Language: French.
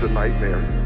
Was a nightmare.